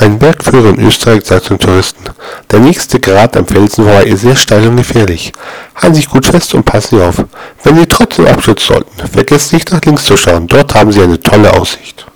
Ein Bergführer in Österreich sagt den Touristen, der nächste Grat am Felsen vorbei ist sehr steil und gefährlich. Halten Sie sich gut fest und passen Sie auf. Wenn Sie trotzdem abstürzen sollten, vergessen Sie nicht nach links zu schauen, dort haben Sie eine tolle Aussicht.